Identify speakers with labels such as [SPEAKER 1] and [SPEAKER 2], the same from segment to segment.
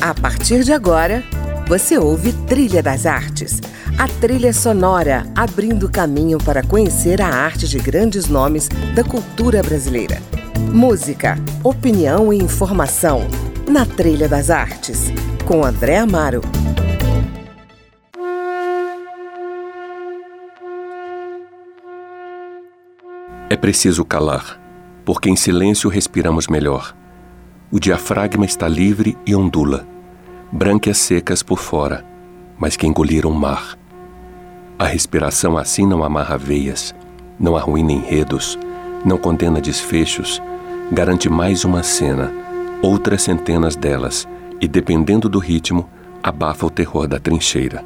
[SPEAKER 1] A partir de agora, você ouve Trilha das Artes, a trilha sonora abrindo caminho para conhecer a arte de grandes nomes da cultura brasileira. Música, opinião e informação na Trilha das Artes, com André Amaro.
[SPEAKER 2] É preciso calar, porque em silêncio respiramos melhor. O diafragma está livre e ondula, brânquias secas por fora, mas que engoliram mar. A respiração assim não amarra veias, não arruína enredos, não condena desfechos, garante mais uma cena, outras centenas delas, e dependendo do ritmo, abafa o terror da trincheira.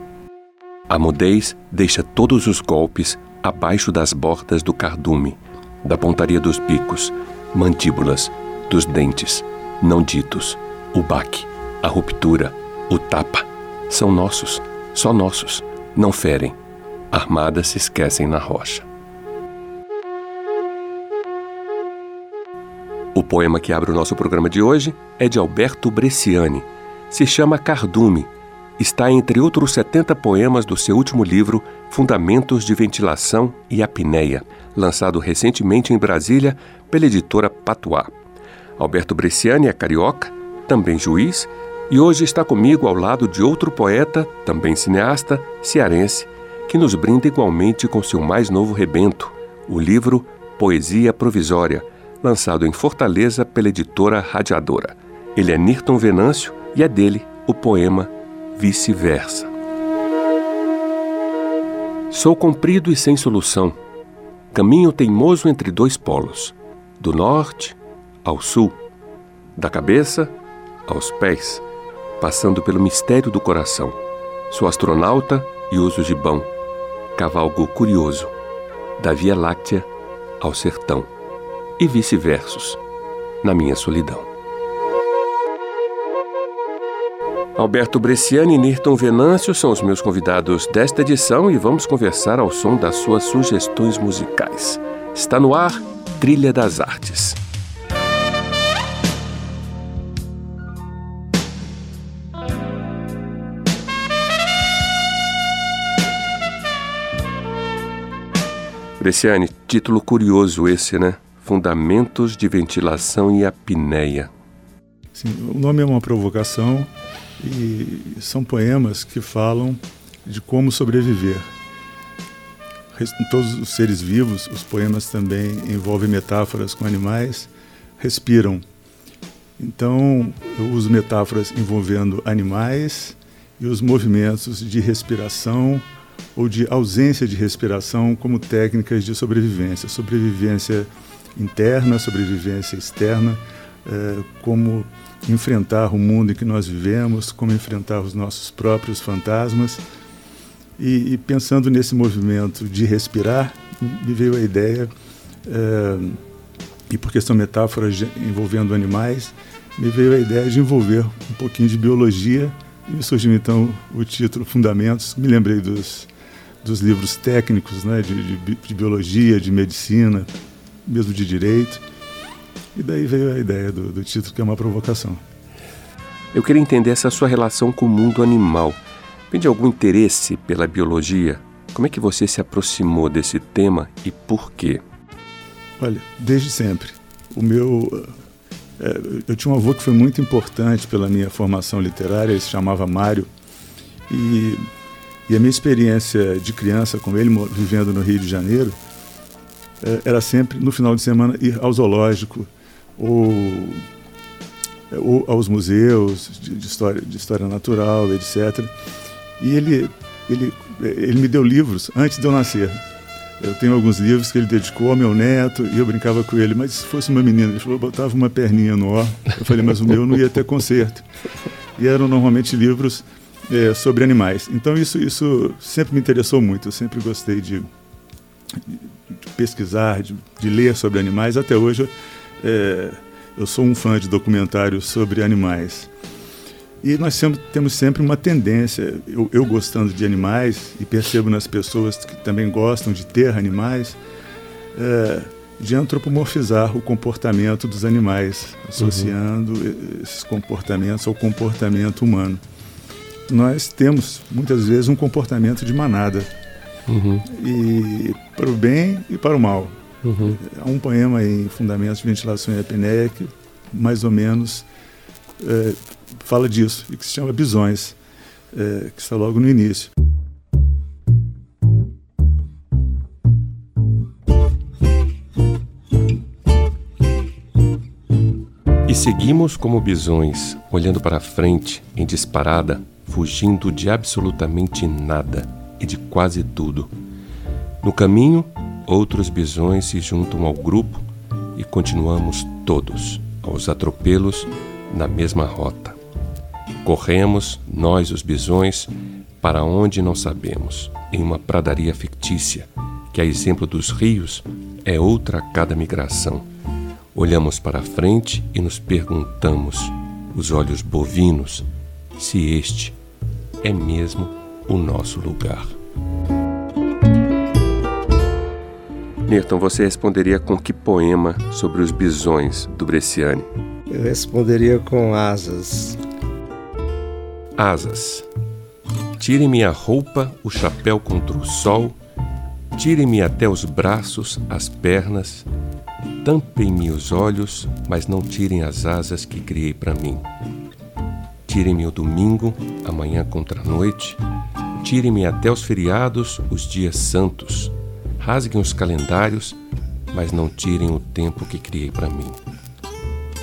[SPEAKER 2] A mudez deixa todos os golpes abaixo das bordas do cardume, da pontaria dos bicos, mandíbulas, dos dentes, não ditos, o baque, a ruptura, o tapa, são nossos, só nossos, não ferem. Armadas se esquecem na rocha. O poema que abre o nosso programa de hoje é de Alberto Bresciani. Se chama Cardume. Está entre outros 70 poemas do seu último livro, Fundamentos de Ventilação e Apneia, lançado recentemente em Brasília pela editora Patois. Alberto Bresciani é carioca, também juiz, e hoje está comigo ao lado de outro poeta, também cineasta, cearense, que nos brinda igualmente com seu mais novo rebento, o livro Poesia Provisória, lançado em Fortaleza pela editora Radiadora. Ele é Nirton Venâncio e é dele o poema Vice-Versa. Sou comprido e sem solução, caminho teimoso entre dois polos, do norte ao sul, da cabeça aos pés, passando pelo mistério do coração. Sou astronauta e uso gibão, cavalgo curioso, da Via Láctea ao sertão, e vice-versos, na minha solidão. Alberto Bresciani e Nirton Venâncio são os meus convidados desta edição e vamos conversar ao som das suas sugestões musicais. Está no ar Trilha das Artes. Bresciani, título curioso esse, né? Fundamentos de Ventilação e Apneia.
[SPEAKER 3] Sim, o nome é uma provocação e são poemas que falam de como sobreviver. Todos os seres vivos, os poemas também envolvem metáforas com animais, respiram. Então, eu uso metáforas envolvendo animais e os movimentos de respiração ou de ausência de respiração como técnicas de sobrevivência, sobrevivência interna, sobrevivência externa, é, como enfrentar o mundo em que nós vivemos, como enfrentar os nossos próprios fantasmas. E, e pensando nesse movimento de respirar, me veio a ideia, é, e porque são metáforas envolvendo animais, me veio a ideia de envolver um pouquinho de biologia e me surgiu então o título Fundamentos. Me lembrei dos dos livros técnicos, né, de, de, de, biologia, de medicina, mesmo de direito. E daí veio a ideia do, do título, que é uma provocação.
[SPEAKER 2] Eu queria entender essa sua relação com o mundo animal. Vem de algum interesse pela biologia? Como é que você se aproximou desse tema e por quê?
[SPEAKER 3] Olha, desde sempre. O meu. É, eu tinha um avô que foi muito importante pela minha formação literária, ele se chamava Mário. E e a minha experiência de criança com ele, vivendo no Rio de Janeiro, é, era sempre, no final de semana, ir ao zoológico ou, ou aos museus de, de, história, de história natural, etc. E ele, ele, ele me deu livros antes de eu nascer. Eu tenho alguns livros que ele dedicou ao meu neto e eu brincava com ele, mas se fosse uma menina, ele falou, botava uma perninha no ó. Eu falei, mas o meu não ia ter conserto. E eram normalmente livros é, sobre animais. Então isso, isso sempre me interessou muito, eu sempre gostei de, de pesquisar, de, de, ler sobre animais. Até hoje é, eu sou um fã de documentários sobre animais. E nós sempre, temos sempre uma tendência, eu, eu, gostando de animais e percebo nas pessoas que também gostam de ter animais, é, de antropomorfizar o comportamento dos animais, associando uhum. esses comportamentos ao comportamento humano. Nós temos, muitas vezes, um comportamento de manada, uhum. e para o bem e para o mal. Uhum. Há um poema em Fundamentos de Ventilação e Apneia que, mais ou menos, é, fala disso, e que se chama Bisões, é, que está logo no início.
[SPEAKER 2] E seguimos como bisões, olhando para frente, em disparada, fugindo de absolutamente nada e de quase tudo. No caminho, outros bisões se juntam ao grupo e continuamos todos, aos atropelos, na mesma rota. Corremos, nós os bisões, para onde não sabemos, em uma pradaria fictícia, que, a exemplo dos rios, é outra a cada migração Olhamos para frente e nos perguntamos, os olhos bovinos, se este é mesmo o nosso lugar. Newton, você responderia com que poema sobre os bisões do Bresciani?
[SPEAKER 4] Eu responderia com asas.
[SPEAKER 2] Asas. Tire-me a roupa, o chapéu contra o sol, tire-me até os braços, as pernas, Tampem-me os olhos, mas não tirem as asas que criei para mim. Tirem-me o domingo, amanhã contra a noite. Tirem-me até os feriados, os dias santos. Rasguem os calendários, mas não tirem o tempo que criei para mim.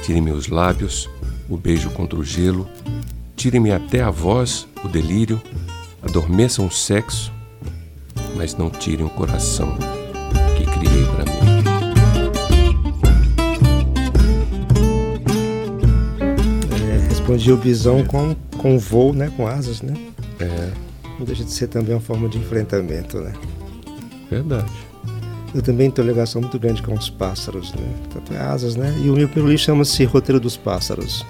[SPEAKER 2] Tirem-me os lábios, o beijo contra o gelo. Tirem-me até a voz, o delírio. Adormeçam o sexo, mas não tirem o coração que criei para mim.
[SPEAKER 4] confundir o bisão com, com voo, né? Com asas, né? É. Não deixa de ser também uma forma de enfrentamento, né?
[SPEAKER 2] Verdade.
[SPEAKER 4] Eu também tenho ligação muito grande com os pássaros, né? Tanto é asas, né? E o meu primeiro livro chama-se Roteiro dos Pássaros.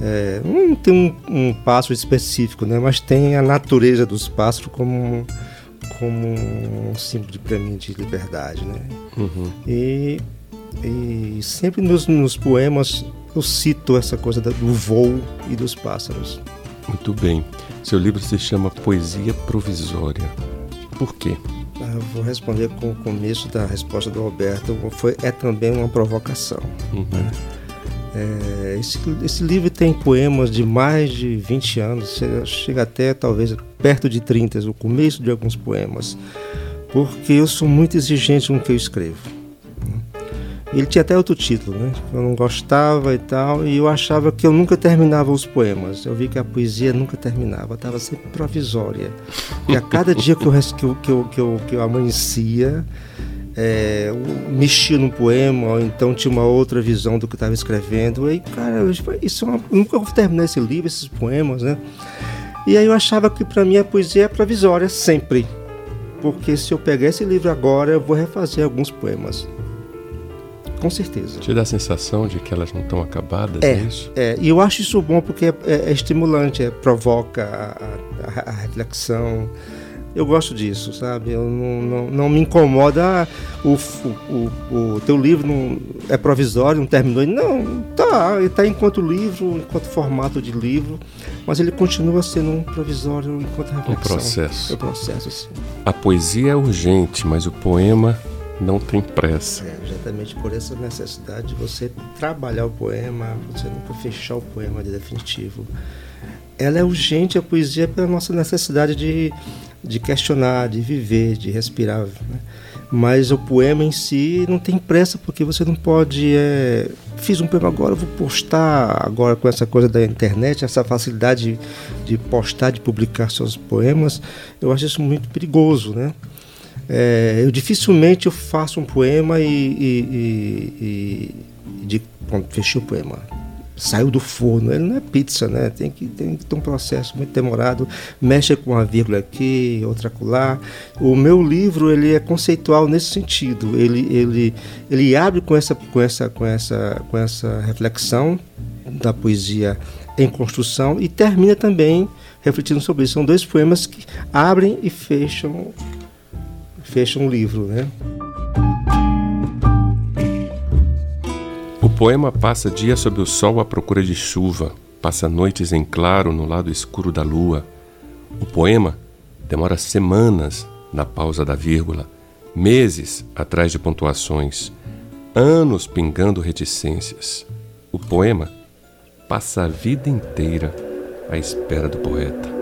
[SPEAKER 4] É, não tem um, um, pássaro específico, né? Mas tem a natureza dos pássaros como como um símbolo para mim de liberdade, né? Uhum. E, e sempre nos, nos poemas eu cito essa coisa do voo e dos pássaros.
[SPEAKER 2] Muito bem. Seu livro se chama Poesia Provisória. Por quê?
[SPEAKER 4] Eu vou responder com o começo da resposta do Alberto. Foi, é também uma provocação. Uhum. Né? É, esse, esse, livro tem poemas de mais de 20 anos, chega, chega até talvez perto de 30, o começo de alguns poemas, porque eu sou muito exigente no que eu escrevo. Ele tinha até outro título, né? Eu não gostava e tal, e eu achava que eu nunca terminava os poemas. Eu vi que a poesia nunca terminava, estava sempre provisória. E a cada dia que eu, que eu, que eu, que eu, que eu amanhecia, é, mexia no poema, ou então tinha uma outra visão do que estava escrevendo. E, cara, isso é uma, nunca vou terminar esse livro, esses poemas, né? E aí eu achava que para mim a poesia é provisória, sempre. Porque se eu pegar esse livro agora, eu vou refazer alguns poemas. Com certeza.
[SPEAKER 2] Te dá a sensação de que elas não estão acabadas,
[SPEAKER 4] é,
[SPEAKER 2] é isso?
[SPEAKER 4] É, e eu acho isso bom porque é, é, é estimulante, é, provoca a, a, a, reflexão. Eu gosto disso, sabe? Eu não, não, não me incomoda ah, o, o, o, o, teu livro não é provisório, não terminou. Não, tá, ele está enquanto livro, enquanto formato de livro, mas ele continua sendo um provisório enquanto reflexão.
[SPEAKER 2] Um processo.
[SPEAKER 4] É um processo, sim.
[SPEAKER 2] A poesia é urgente, mas o poema não tem pressa.
[SPEAKER 4] É, exatamente por essa necessidade de você trabalhar o poema, você nunca fechar o poema de definitivo. Ela é urgente, a poesia, pela nossa necessidade de, de questionar, de viver, de respirar. Né? Mas o poema em si não tem pressa, porque você não pode. É, fiz um poema agora, vou postar agora com essa coisa da internet, essa facilidade de, de postar, de publicar seus poemas. Eu acho isso muito perigoso, né? É, eu dificilmente eu faço um poema e, e, e, e de, pronto, fechei o poema. Saiu do forno, ele não é pizza, né? Tem que, tem que ter um processo muito demorado. Mexe com uma vírgula aqui, outra acolá. O meu livro ele é conceitual nesse sentido. Ele, ele, ele abre com essa, com, essa, com, essa, com essa reflexão da poesia em construção e termina também refletindo sobre isso. São dois poemas que abrem e fecham fecha um livro, né?
[SPEAKER 2] poema passa dias sob o sol à procura de chuva, passa noites em claro no lado escuro da lua. O poema demora semanas na pausa da vírgula, meses atrás de pontuações, anos pingando reticências. O poema passa a vida inteira à espera do poeta.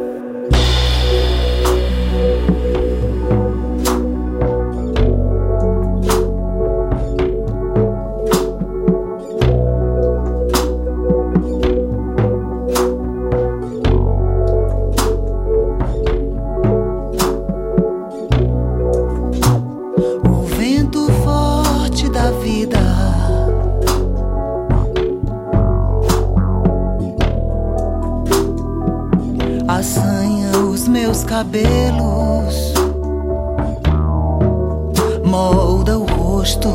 [SPEAKER 5] Molda o rosto,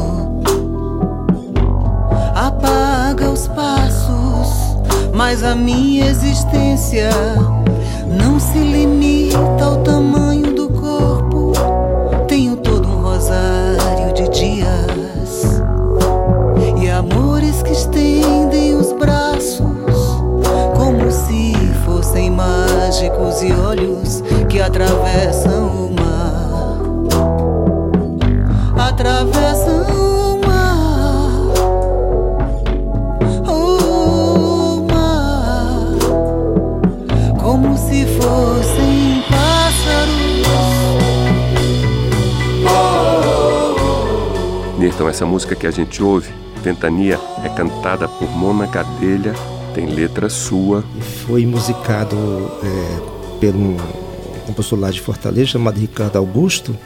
[SPEAKER 5] apaga os passos, mas a minha existência não se limita ao tamanho do corpo. Tenho todo um rosário de dias e amores que estendem os braços como se fossem mágicos e olhos que atravessam o mar,
[SPEAKER 2] Newton, essa música que a gente ouve, Ventania, é cantada por Mona Gadelha, tem letra sua.
[SPEAKER 4] E foi musicado é, pelo compositor lá de Fortaleza, chamado Ricardo Augusto,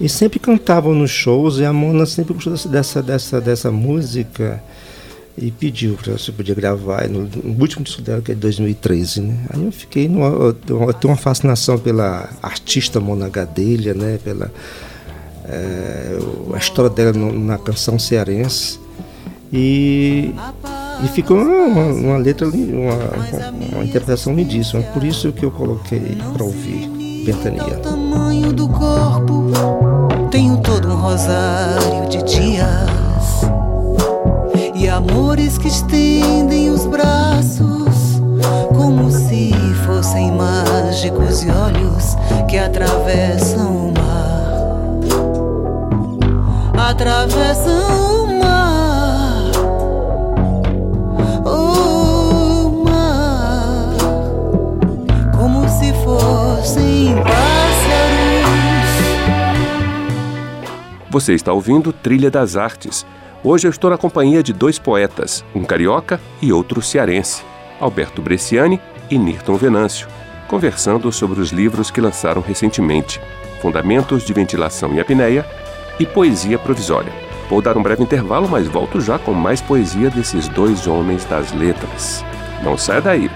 [SPEAKER 4] e sempre cantavam nos shows, e a Mona sempre gostou dessa, dessa, dessa música e pediu para se podia gravar no, no, último disco dela, que é de 2013. Né? Aí eu fiquei, eu tenho uma fascinação pela artista Mona Gadelha, né? pela é, a história dela no, na canção cearense. E, e ficou uma, uma letra, uma, uma, interpretação lindíssima. Por isso que eu coloquei para ouvir Ventania.
[SPEAKER 5] Rosário de dias e amores que estendem os braços como se fossem mágicos e olhos que atravessam o mar. Atravessam
[SPEAKER 2] Você está ouvindo Trilha das Artes. Hoje eu estou na companhia de dois poetas, um carioca e outro cearense, Alberto Bresciani e Nirton Venâncio, conversando sobre os livros que lançaram recentemente, Fundamentos de Ventilação e Apneia e Poesia Provisória. Vou dar um breve intervalo, mas volto já com mais poesia desses dois homens das letras. Não saia daí!